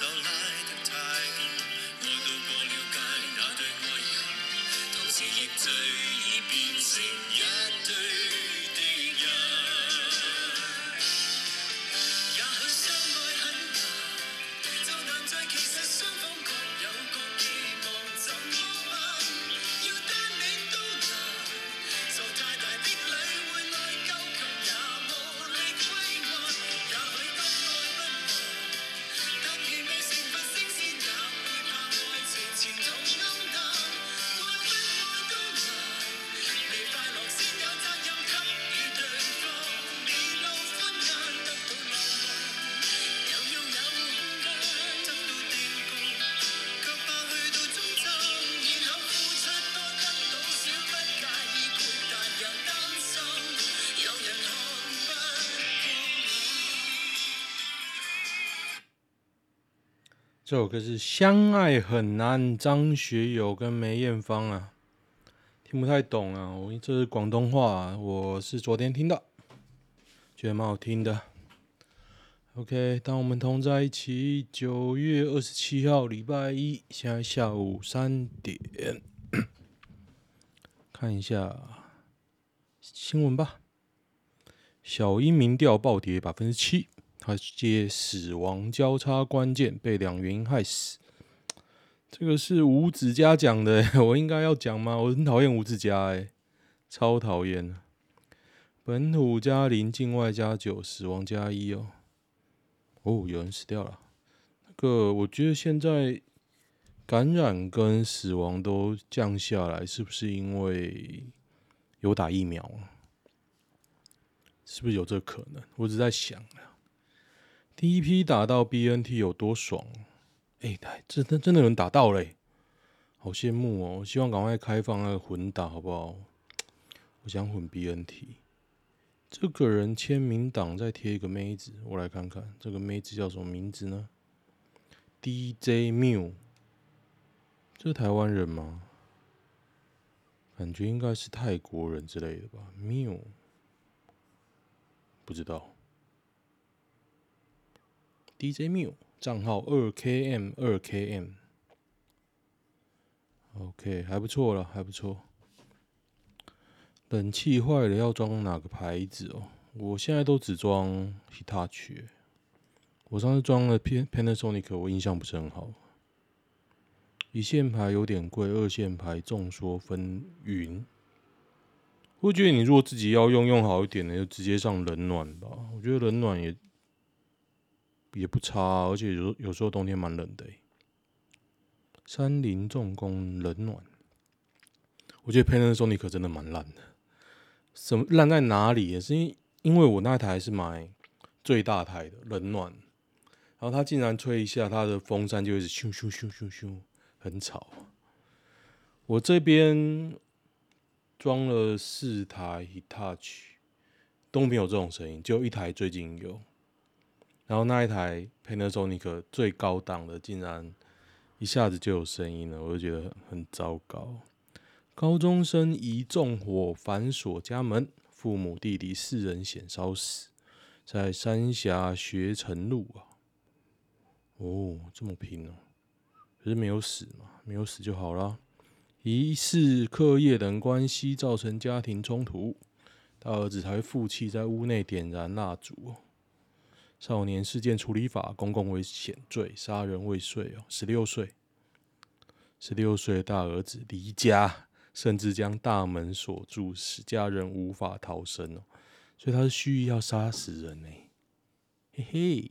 两只这首歌是《相爱很难》，张学友跟梅艳芳啊，听不太懂啊，我这是广东话，我是昨天听的，觉得蛮好听的。OK，当我们同在一起，九月二十七号，礼拜一，现在下午三点，看一下新闻吧。小英民调暴跌百分之七。他接死亡交叉关键，被两原因害死。这个是吴子嘉讲的，我应该要讲吗？我很讨厌吴子嘉，哎，超讨厌。本土加零，境外加九，死亡加一哦。哦，有人死掉了。那个，我觉得现在感染跟死亡都降下来，是不是因为有打疫苗啊？是不是有这可能？我只在想。第一批打到 BNT 有多爽？哎，这真真的有人打到嘞，好羡慕哦！希望赶快开放那个混打，好不好？我想混 BNT。这个人签名档再贴一个妹子，我来看看这个妹子叫什么名字呢？DJ Miu，这是台湾人吗？感觉应该是泰国人之类的吧？Miu，不知道。DJ Miu 账号二 KM 二 KM，OK 还不错了，还不错。冷气坏了要装哪个牌子哦？我现在都只装 Hitachi。我上次装了 Panasonic，我印象不是很好。一线牌有点贵，二线牌众说纷纭。我觉得你如果自己要用用好一点的，就直接上冷暖吧。我觉得冷暖也。也不差，啊而且有有时候冬天蛮冷的。三菱重工冷暖，我觉得 Panasonic 真的蛮烂的。什么烂在哪里？也是因因为我那台是买最大台的冷暖，然后它竟然吹一下，它的风扇就一直咻咻咻咻咻，很吵。我这边装了四台 Hitachi，都没有这种声音，就一台最近有。然后那一台 Panasonic 最高档的，竟然一下子就有声音了，我就觉得很糟糕。高中生疑纵火反锁家门，父母弟弟四人险烧死在三峡学成路啊！哦，这么拼哦，可是没有死嘛，没有死就好了。疑似课业等关系造成家庭冲突，大儿子还负气在屋内点燃蜡烛。少年事件处理法，公共危险罪，杀人未遂哦，十六岁，十六岁的大儿子离家，甚至将大门锁住，使家人无法逃生哦，所以他是蓄意要杀死人呢，嘿嘿，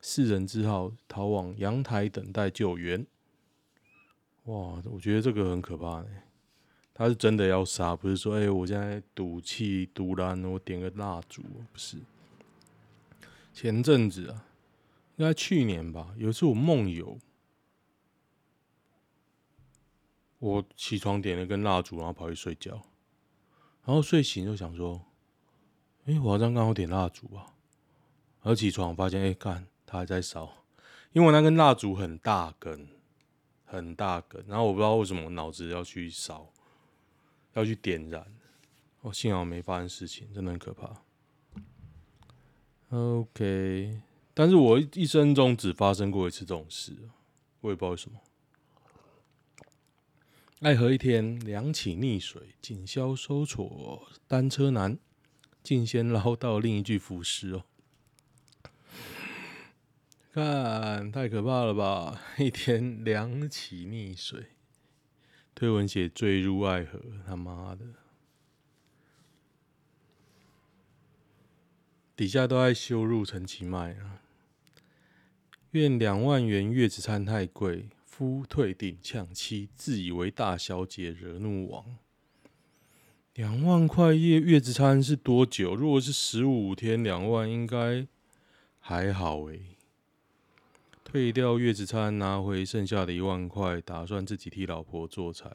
四人只好逃往阳台等待救援。哇，我觉得这个很可怕呢，他是真的要杀，不是说哎、我现在赌气赌烂，我点个蜡烛，不是。前阵子啊，应该去年吧，有一次我梦游，我起床点了根蜡烛，然后跑去睡觉，然后睡醒就想说，哎、我好像刚好点蜡烛吧，然后起床发现，哎、欸，干，它还在烧，因为我那根蜡烛很大根，很大根，然后我不知道为什么我脑子要去烧，要去点燃，哦、幸好没发生事情，真的很可怕。OK，但是我一生中只发生过一次这种事，我也不知道为什么。爱河一天，两起溺水，警消搜索单车男，竟先捞到另一具浮尸哦！看，太可怕了吧！一天两起溺水，推文写坠入爱河，他妈的！底下都在羞辱陈其迈啊！愿两万元月子餐太贵。夫退订呛妻，自以为大小姐，惹怒王。两万块月月子餐是多久？如果是十五天，两万应该还好诶、退掉月子餐，拿回剩下的一万块，打算自己替老婆做菜。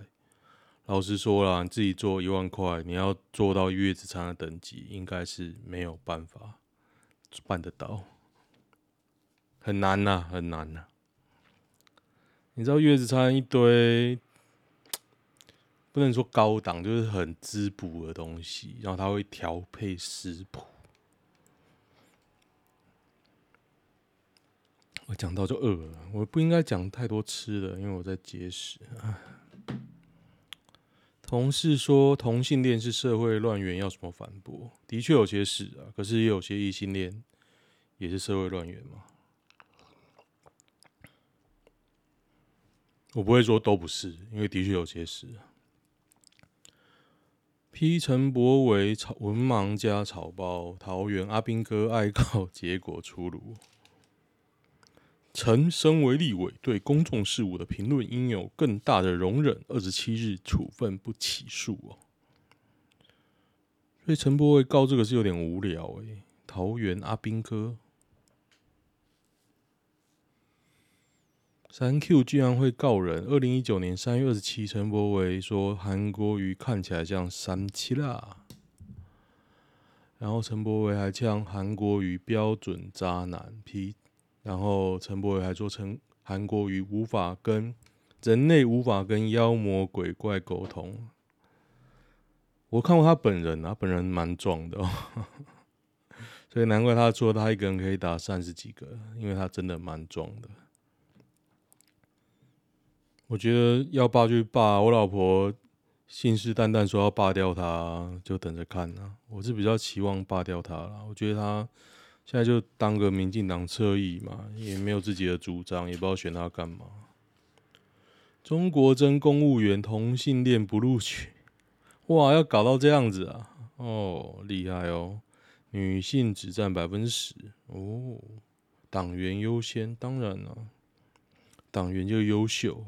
老实说了，你自己做一万块，你要做到月子餐的等级，应该是没有办法办得到，很难呐、很难呐、你知道月子餐一堆，不能说高档，就是很滋补的东西，然后它会调配食谱。我讲到就饿了，我不应该讲太多吃的，因为我在节食。同事说同性恋是社会乱源，要什么反驳？的确有些是啊，可是也有些异性恋也是社会乱源嘛。我不会说都不是，因为的确有些是。P 陈柏惟草文盲加草包，桃园阿兵哥爱告结果出炉。陈身为立委，对公众事务的评论应有更大的容忍。二十七日处分不起诉哦。所以陈柏惟告这个是有点无聊诶。桃园阿兵哥。三 Q 居然会告人！二零一九年三月二十七，陈柏惟说韩国瑜看起来像三七啦，然后陈柏惟还呛韩国瑜标准渣男批，然后陈柏宇还说陈韩国瑜无法跟人类无法跟妖魔鬼怪沟通。我看过他本人，他本人蛮壮的哦，所以难怪他说他一个人可以打三十几个，因为他真的蛮壮的。我觉得要罢就罢，我老婆信誓旦旦说要罢掉他，就等着看呐。我是比较期望罢掉他了。我觉得他现在就当个民进党侧翼嘛，也没有自己的主张，也不知道选他干嘛。中国真公务员同性恋不录取，哇，要搞到这样子啊？哦，厉害哦，女性只占百分之十哦。党员优先，当然了，党员就优秀。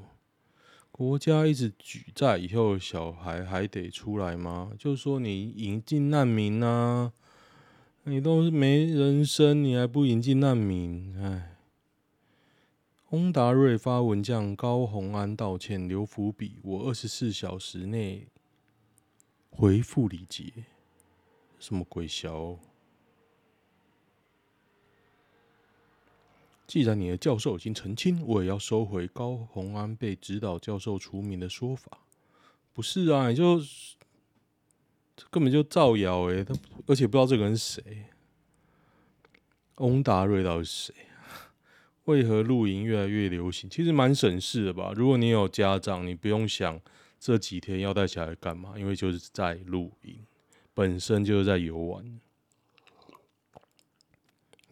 国家一直举债，以后小孩还得出来吗？就是说你引进难民啊，你都没人生，你还不引进难民？哎，翁达瑞发文向高虹安道歉，留伏笔，我二十四小时内回复李杰，什么鬼小？既然你的教授已经澄清，我也要收回高虹安被指导教授除名的说法。不是啊，你就这根本就造谣诶，他而且不知道这个人是谁。翁达瑞到底是谁？为何露营越来越流行？其实蛮省事的吧。如果你有家长，你不用想这几天要带小孩干嘛，因为就是在露营，本身就是在游玩。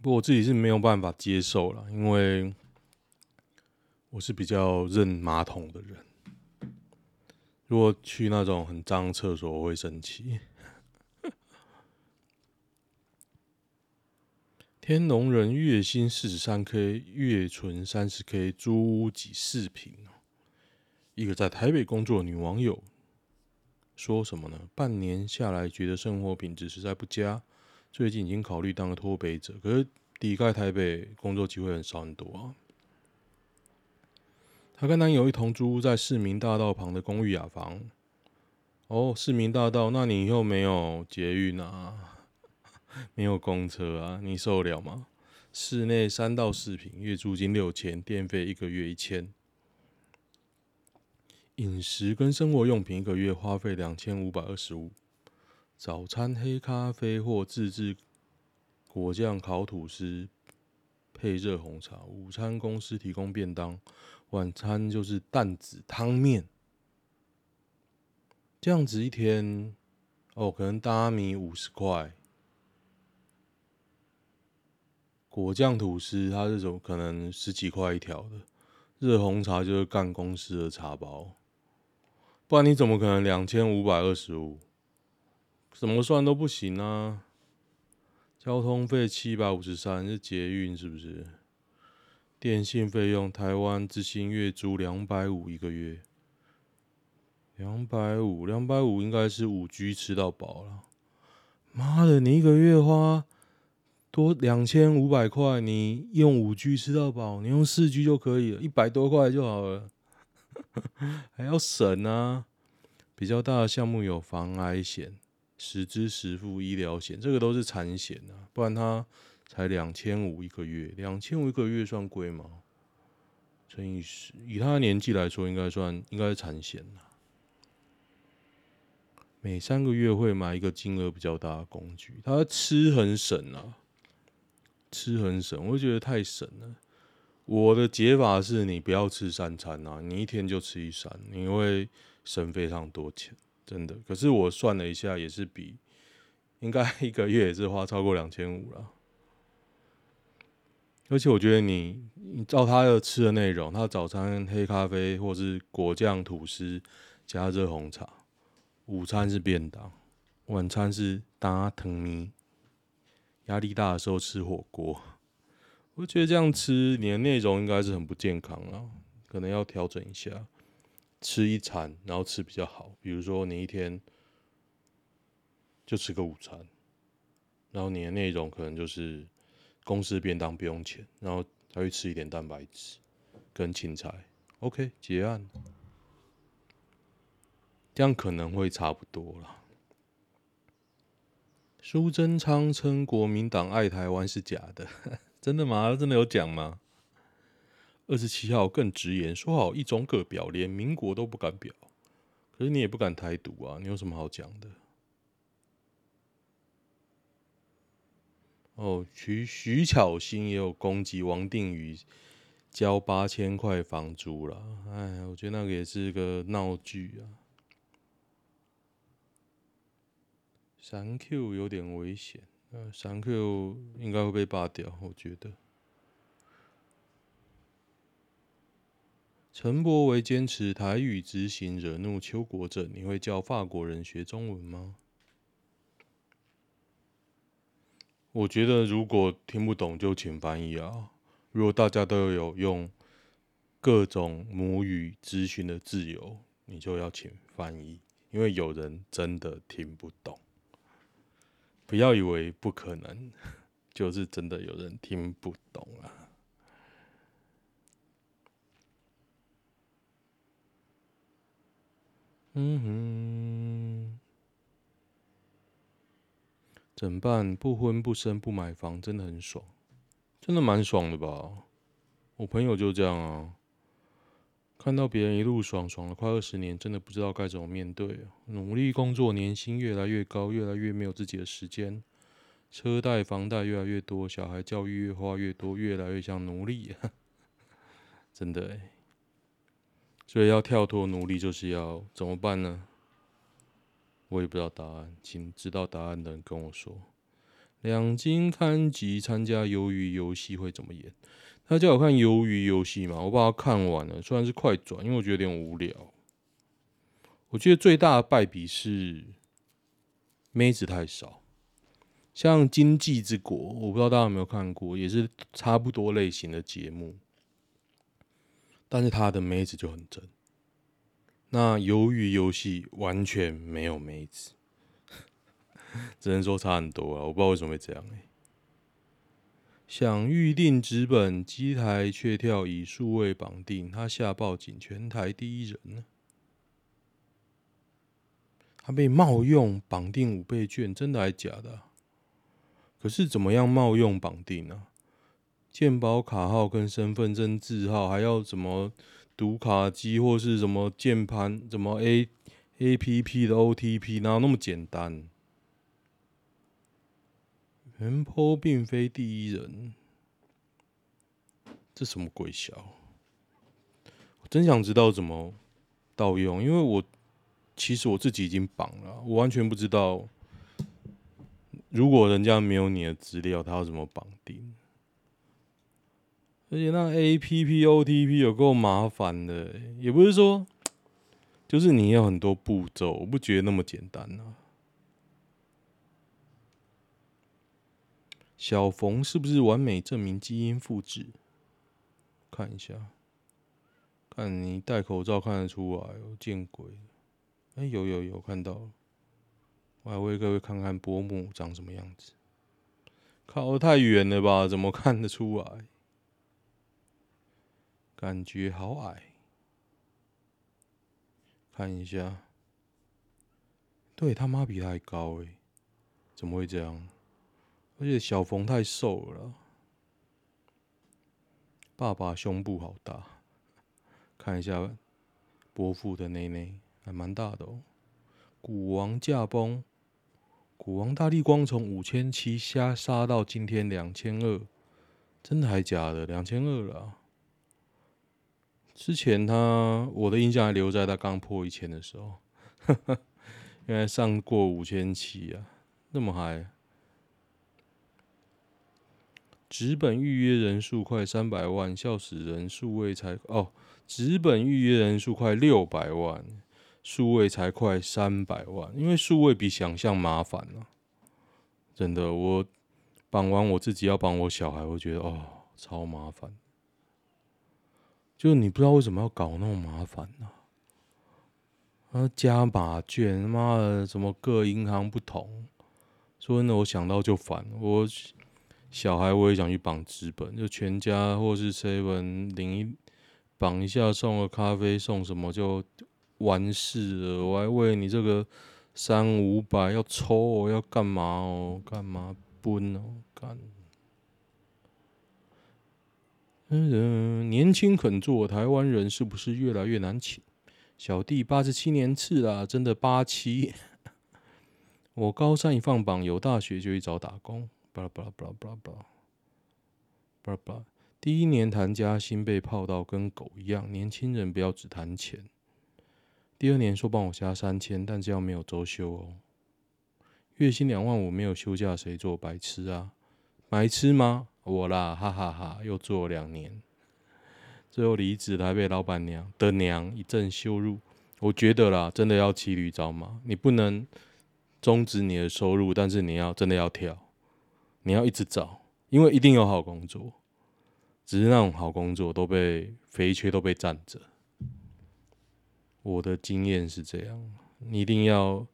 不过我自己是没有办法接受了，因为我是比较认马桶的人。如果去那种很脏厕所，我会生气。天龙人月薪四十三 K，月存三十 K，租屋几四坪。一个在台北工作的女网友说什么呢？半年下来，觉得生活品质实在不佳。最近已经考虑当个脱北者，可是离开台北工作机会很少很多啊。她跟男友一同租在市民大道旁的公寓雅房。哦，市民大道，那你以后没有捷运啊？没有公车啊，你受得了吗？室内三到四坪，月租金六千，电费一个月一千。饮食跟生活用品一个月花费两千五百二十五。早餐黑咖啡或自制果酱烤吐司配热红茶。午餐公司提供便当，晚餐就是担子汤面。这样子一天，哦，可能大米五十块。果酱吐司，它这种可能十几块一条的，热红茶就是干公司的茶包，不然你怎么可能两千五百二十五？怎么算都不行啊！交通费七百五十三是捷运是不是？电信费用，台湾之星月租两百五一个月，两百五，两百五应该是五 G 吃到饱了。妈的，你一个月花。多两千五百块，你用五 G 吃到饱，你用四 G 就可以了，一百多块就好了，还要省啊！比较大的项目有防癌险、实支实付医疗险，这个都是产险啊，不然它才两千五一个月，两千五一个月算贵吗？乘以十，以他的年纪来说，应该算应该是产险啊。每三个月会买一个金额比较大的工具，他吃很省啊。吃很省，我觉得太省了。我的解法是你不要吃三餐啊，你一天就吃一餐，你会省非常多钱，真的。可是我算了一下，也是比应该一个月也是花超过两千五了。而且我觉得你你照他的吃的内容，他早餐黑咖啡或者是果酱吐司加热红茶，午餐是便当，晚餐是打汤面。压力大的时候吃火锅，我觉得这样吃你的内容应该是很不健康啊，可能要调整一下，吃一餐然后吃比较好，比如说你一天就吃个午餐，然后你的内容可能就是公司便当不用钱，然后再去吃一点蛋白质跟青菜，OK 结案，这样可能会差不多了。苏贞昌称国民党爱台湾是假的，真的吗？真的有讲吗？二十七号更直言说好一中各表，连民国都不敢表，可是你也不敢台独啊，你有什么好讲的？哦，徐徐巧芯也有攻击王定宇交八千块房租了，哎，我觉得那个也是个闹剧啊。三 Q 有点危险，呃，三 Q 应该会被拔掉，我觉得。陈柏维坚持台语执行，惹怒邱国正，你会叫法国人学中文吗？我觉得如果听不懂就请翻译啊。如果大家都有用各种母语咨询的自由，你就要请翻译，因为有人真的听不懂。不要以为不可能，就是真的有人听不懂啊！嗯哼，怎么办？不婚不生不买房，真的很爽，真的蛮爽的吧？我朋友就这样啊。看到别人一路爽爽了快二十年，真的不知道该怎么面对！努力工作，年薪越来越高，越来越没有自己的时间，车贷房贷越来越多，小孩教育越花越多，越来越像奴隶！真的欸，所以要跳脱奴隶，就是要怎么办呢？我也不知道答案，请知道答案的人跟我说。两金刊集参加鱿鱼游戏会怎么演？他叫我看《鱿鱼游戏》嘛，我把它看完了，虽然是快转，因为我觉得有点无聊。我觉得最大的败笔是妹子太少，像《经济之国》，我不知道大家有没有看过，也是差不多类型的节目，但是他的妹子就很真。那《鱿鱼游戏》完全没有妹子，只能说差很多啊！我不知道为什么会这样、想预定纸本机台，却跳以数位绑定，他下报警，全台第一人呢？他被冒用绑定五倍券，真的还假的？可是怎么样冒用绑定呢、啊？健保卡号跟身份证字号，还要怎么读卡机或是什么键盘，什么 A A P P 的 O T P，哪有那么简单？原坡并非第一人，这什么鬼小？我真想知道怎么盗用，因为我其实我自己已经绑了，我完全不知道。如果人家没有你的资料，他要怎么绑定？而且那 A P P O T P 有够麻烦的，也不是说，就是你要很多步骤，我不觉得那么简单啊。小冯是不是完美证明基因复制？看一下，看你戴口罩看得出来哦，见鬼！哎、有有有看到。我还为各位看看伯母长什么样子，靠太远了吧？怎么看得出来？感觉好矮。看一下，对他妈比他还高诶，怎么会这样？而且小冯太瘦了，爸爸胸部好大。看一下伯父的内内，还蛮大的哦。古王驾崩。古王大力光从五千七杀杀到今天两千二，真的还假的？两千二了。之前他我的印象还留在他刚破一千的时候，原来上过五千七啊，那么嗨。纸本预约人数快三百万，笑死人！数位才哦，纸本预约人数快六百万。数位才快三百万，因为数位比想象麻烦啊！真的，我绑完我自己要绑我小孩，我觉得哦，超麻烦。就你不知道为什么要搞那么麻烦呢？啊，加码券，他妈的，什么各银行不同？说真的，我想到就烦。我小孩我也想去绑纸本，就全家或是 seven 领一绑一下，送个咖啡，送什么就。完事了，我还为你这个三五百要抽哦，要干嘛哦？干嘛奔哦？干！嗯，年轻肯做台湾人是不是越来越难请？小弟八十七年次啦，真的八七。我高三一放榜，有大学就去找打工。巴拉巴拉巴拉巴拉巴拉巴拉巴拉。第一年谈加薪被泡到跟狗一样，年轻人不要只谈钱。第二年说帮我加三千，但这样没有周休哦。月薪两万五没有休假，谁做白痴啊？白痴吗？我啦，哈哈哈，又做了两年，最后离职，还被老板娘的娘一阵羞辱。我觉得啦，真的要骑驴找马，你不能终止你的收入，但是你要真的要跳，你要一直找，因为一定有好工作，只是那种好工作都被肥缺都被占着。我的经验是这样，你一定要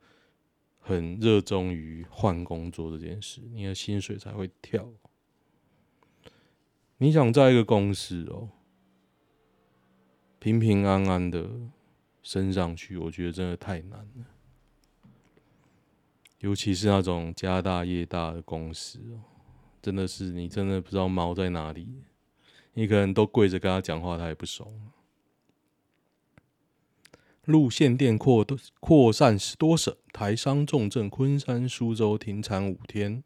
很热衷于换工作这件事，你的薪水才会跳。你想在一个公司哦，平平安安的升上去，我觉得真的太难了。尤其是那种家大业大的公司哦，真的是你真的不知道猫在哪里，你可能都跪着跟他讲话，他也不怂。路线电扩扩散十多省，台商重镇昆山、苏州停产五天，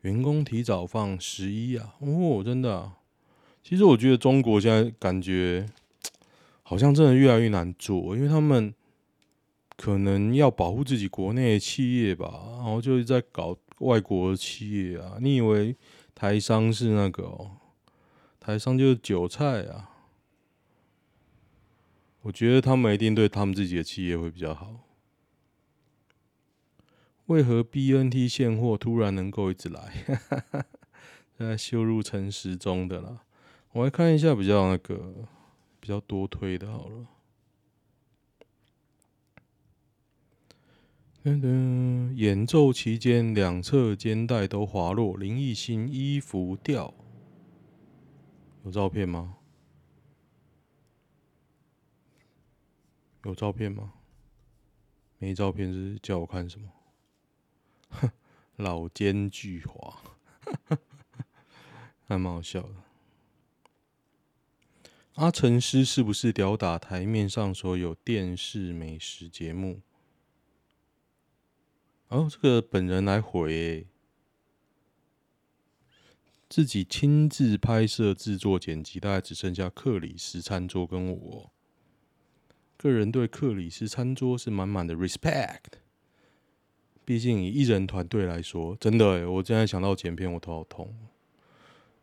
员工提早放十一啊！哦，真的！其实我觉得中国现在感觉 好像真的越来越难做，因为他们可能要保护自己国内的企业吧，然后就是在搞外国的企业啊。你以为台商是那个哦？台商就是韭菜啊！我觉得他们一定对他们自己的企业会比较好。为何 BNT 现货突然能够一直来？在羞辱陈时中的啦。我来看一下比较那个比较多推的，好了。噔噔，演奏期间两侧肩带都滑落，林奕兴衣服掉。有照片吗？有照片吗？没照片是叫我看什么？哼，老奸巨猾，还蛮好笑的。阿成师是不是吊打台面上所有电视美食节目？哦，这个本人来回、自己亲自拍摄、制作、剪辑，大概只剩下克里斯餐桌跟我。个人对克里斯餐桌是满满的 respect。毕竟以艺人团队来说，真的、欸，我现在想到剪片，我头好痛。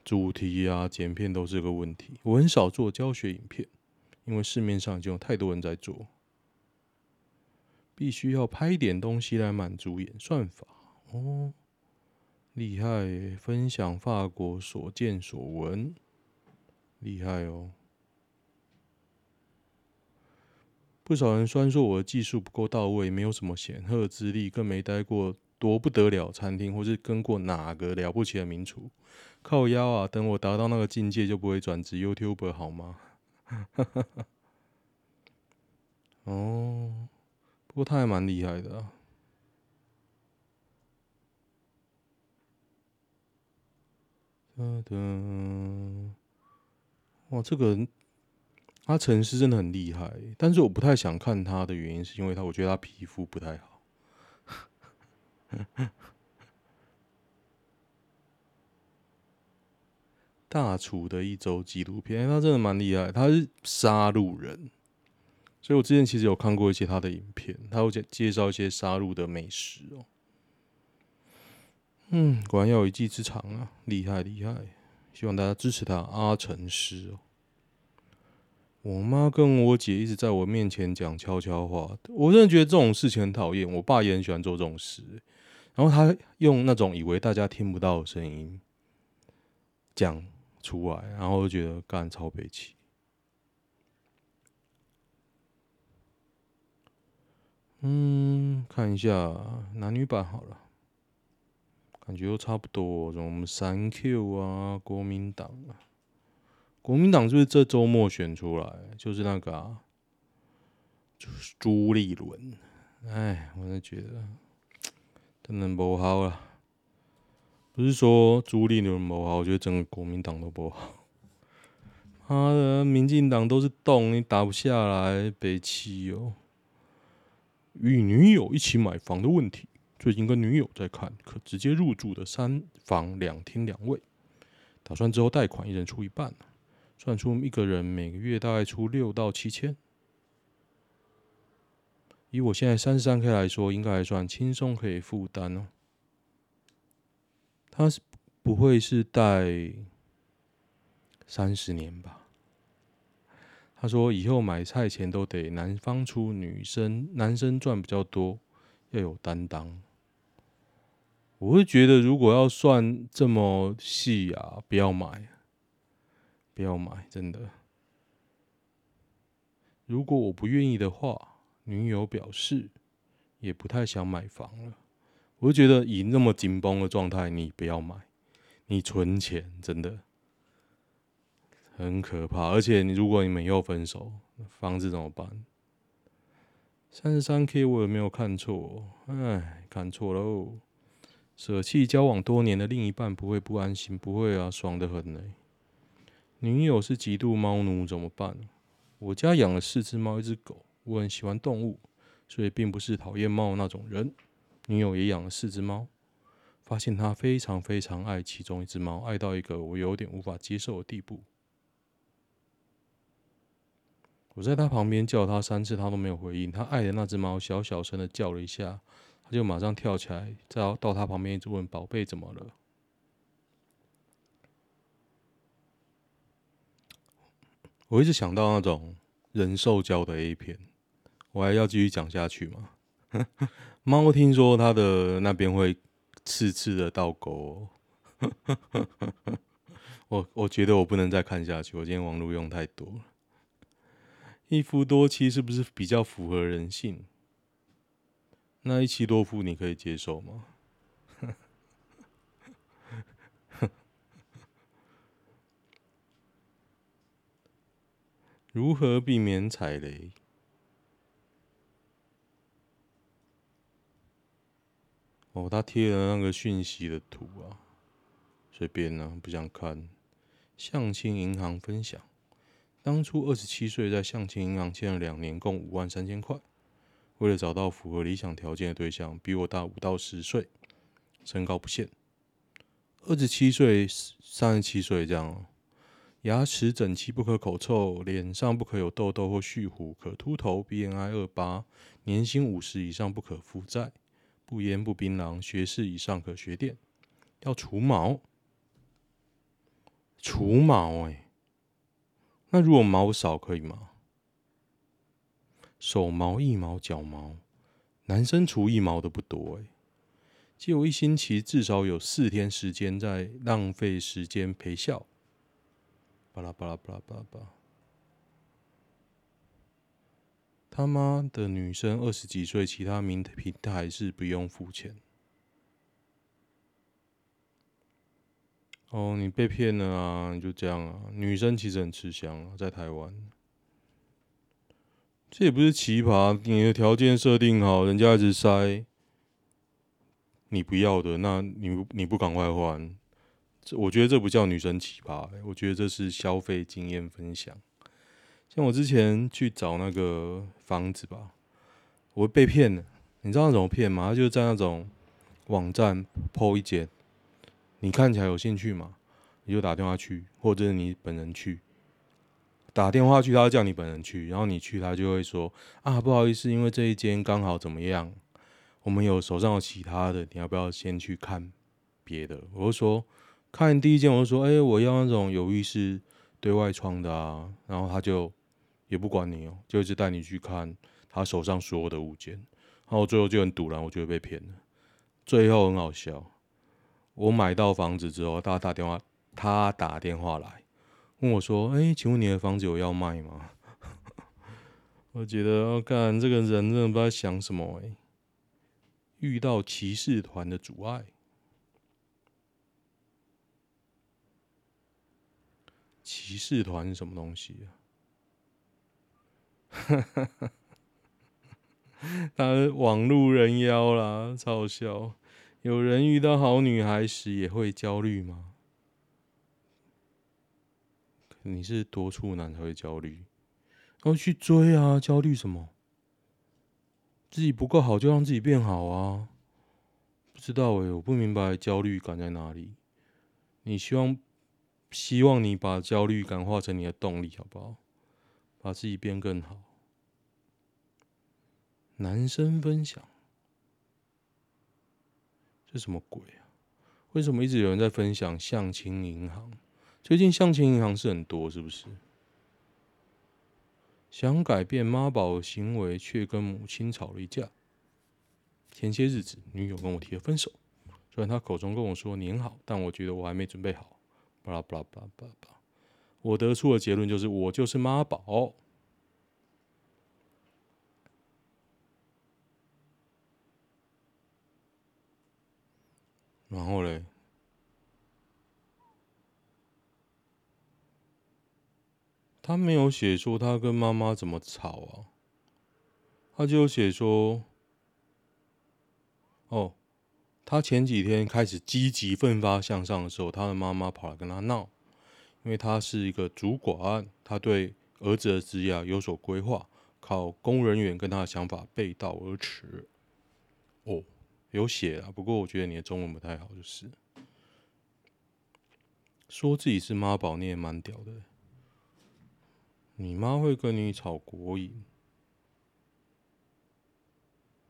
主题啊，剪片都是个问题。我很少做教学影片，因为市面上已经有太多人在做，必须要拍点东西来满足演算法。哦，厉害、分享法国所见所闻，厉害哦。不少人虽然说我的技术不够到位，没有什么显赫资历，更没待过多不得了餐厅，或是跟过哪个了不起的名厨。靠腰啊！等我达到那个境界，就不会转职 YouTuber 好吗？哦，不过他还蛮厉害的啊。噔噔，哇，这个人阿成是真的很厉害，但是我不太想看他的原因，是因为他我觉得他皮肤不太好。大厨的一周纪录片，他真的蛮厉害，他是杀戮人，所以我之前其实有看过一些他的影片，他会介介绍一些杀戮的美食哦。嗯，果然要有一技之长啊，厉害厉害！希望大家支持他阿成师哦。我妈跟我姐一直在我面前讲悄悄话，我真的觉得这种事情很讨厌。我爸也很喜欢做这种事，然后他用那种以为大家听不到的声音讲。出来，然后就觉得干超悲气。嗯，看一下男女版好了，感觉都差不多。什么三 Q 啊，国民党啊，国民党是不是这周末选出来？就是那个啊，就是朱立伦。哎，我就觉得真的不好了。不是说朱立伦不好，我觉得整个国民党都不好。妈的，民进党都是洞，你打不下来，北七哦。与女友一起买房的问题，最近跟女友在看可直接入住的三房两厅两卫，打算之后贷款一人出一半，算出一个人每个月大概出六到七千。以我现在三十三 K 来说，应该还算轻松可以负担哦。他是不会是贷三十年吧？他说以后买菜钱都得男方出，女生男生赚比较多，要有担当。我会觉得如果要算这么细啊，不要买，不要买，真的。如果我不愿意的话，女友表示也不太想买房了。我就觉得以那么紧绷的状态，你不要买，你存钱真的很可怕。而且你如果你们又分手，房子怎么办？三十三 K 我有没有看错？哎，看错喽！舍弃交往多年的另一半不会不安心？不会啊，爽得很呢。女友是极度猫奴怎么办？我家养了四只猫，一只狗，我很喜欢动物，所以并不是讨厌猫那种人。女友也养了四只猫，发现她非常非常爱其中一只猫，爱到一个我有点无法接受的地步。我在她旁边叫她三次，她都没有回应。她爱的那只猫小小声的叫了一下，她就马上跳起来，再到她旁边一直问：“宝贝，怎么了？”我一直想到那种人兽交的 A 片，我还要继续讲下去吗？猫听说它的那边会刺刺的倒钩，我我觉得我不能再看下去。我今天网络用太多了。一夫多妻是不是比较符合人性？那一妻多夫你可以接受吗？如何避免踩雷？哦，他贴了那个讯息的图啊，随便啊，不想看。向清银行分享，当初二十七岁在向清银行欠了两年，共五万三千块。为了找到符合理想条件的对象，比我大五到十岁，身高不限，二十七岁、三十七岁这样哦。牙齿整齐，不可口臭；脸上不可有痘痘或蓄胡，可秃头。BNI 二八，年薪五十以上，不可负债，不烟不槟榔，学士以上可学电。要除毛，除毛哎、那如果毛少可以吗？手毛、腋毛、脚毛，男生除腋毛的不多哎、欸。借我一星期至少有四天时间在浪费时间陪笑。巴拉巴拉巴拉巴拉巴拉，他妈的女生二十几岁，其他名平台是不用付钱。哦，你被骗了啊！你就这样啊？女生其实很吃香啊，在台湾，这也不是奇葩。你的条件设定好，人家一直塞你不要的，那你你不赶快换？我觉得这不叫女生奇葩，我觉得这是消费经验分享。像我之前去找那个房子吧，我被骗了。你知道那种骗吗？他就在那种网站 PO 一间，你看起来有兴趣吗？你就打电话去，或者是你本人去。打电话去，他叫你本人去，然后你去，他就会说啊，不好意思，因为这一间刚好怎么样，我们有手上有其他的，你要不要先去看别的？我就说。看第一件，我就说：“哎、我要那种有浴室、对外窗的啊。”然后他就也不管你哦，就一直带你去看他手上所有的物件。然后最后就很赌烂，我就会被骗了。最后很好笑，我买到房子之后，他打电话，他打电话来问我说：“哎、请问你的房子有要卖吗？” 我觉得，我看这个人真的不知道想什么哎、遇到骑士团的阻碍。骑士团是什么东西啊？他网路人妖啦，超笑。有人遇到好女孩时也会焦虑吗？你是多处男才会焦虑？要去追啊，焦虑什么？自己不够好就让自己变好啊？不知道诶、我不明白焦虑感在哪里。你希望？希望你把焦虑感化成你的动力，好不好？把自己变更好。男生分享，这什么鬼啊？为什么一直有人在分享相亲银行？最近相亲银行是很多，是不是？想改变妈宝行为，却跟母亲吵了一架。前些日子，女友跟我提了分手，虽然她口中跟我说“年好”，但我觉得我还没准备好。巴拉巴拉巴拉巴拉，我得出的结论就是我就是妈宝。然后嘞，他没有写说他跟妈妈怎么吵啊，他就写说，哦。他前几天开始积极奋发向上的时候，他的妈妈跑来跟他闹，因为他是一个主管，他对儿子的职业有所规划，考公务人员跟他的想法背道而驰。哦，有写啊，不过我觉得你的中文不太好，就是说自己是妈宝，你也蛮屌的。你妈会跟你吵国语？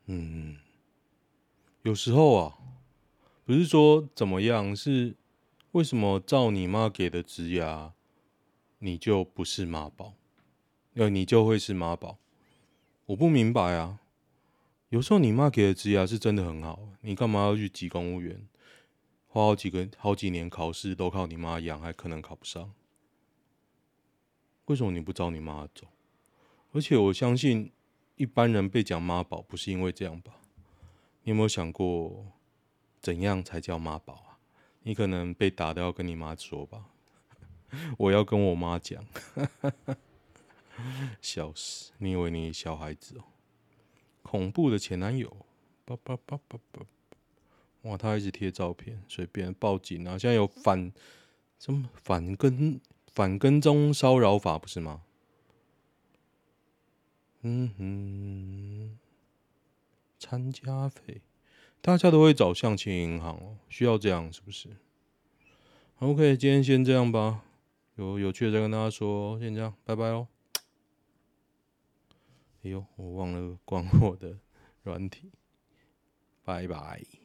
嗯，有时候啊。不是说怎么样，是为什么照你妈给的职涯，你就不是妈宝，呃，你就会是妈宝？我不明白啊。有时候你妈给的职涯是真的很好，你干嘛要去挤公务员，花好几个好几年考试都靠你妈养，还可能考不上？为什么你不照你妈走？而且我相信一般人被讲妈宝不是因为这样吧？你有没有想过？怎样才叫妈宝？你可能被打都要跟你妈说吧。我要跟我妈讲，笑死！你以为你小孩子哦？恐怖的前男友，叭叭叭叭叭！哇，他一直贴照片，随便报警啊！现在有反什么反跟反跟踪骚扰法不是吗？嗯哼，参加费，大家都会找相亲银行哦，需要这样是不是？OK，今天先这样吧，有有趣的再跟大家说，先这样，拜拜喽。哎呦，我忘了关我的软体，拜拜。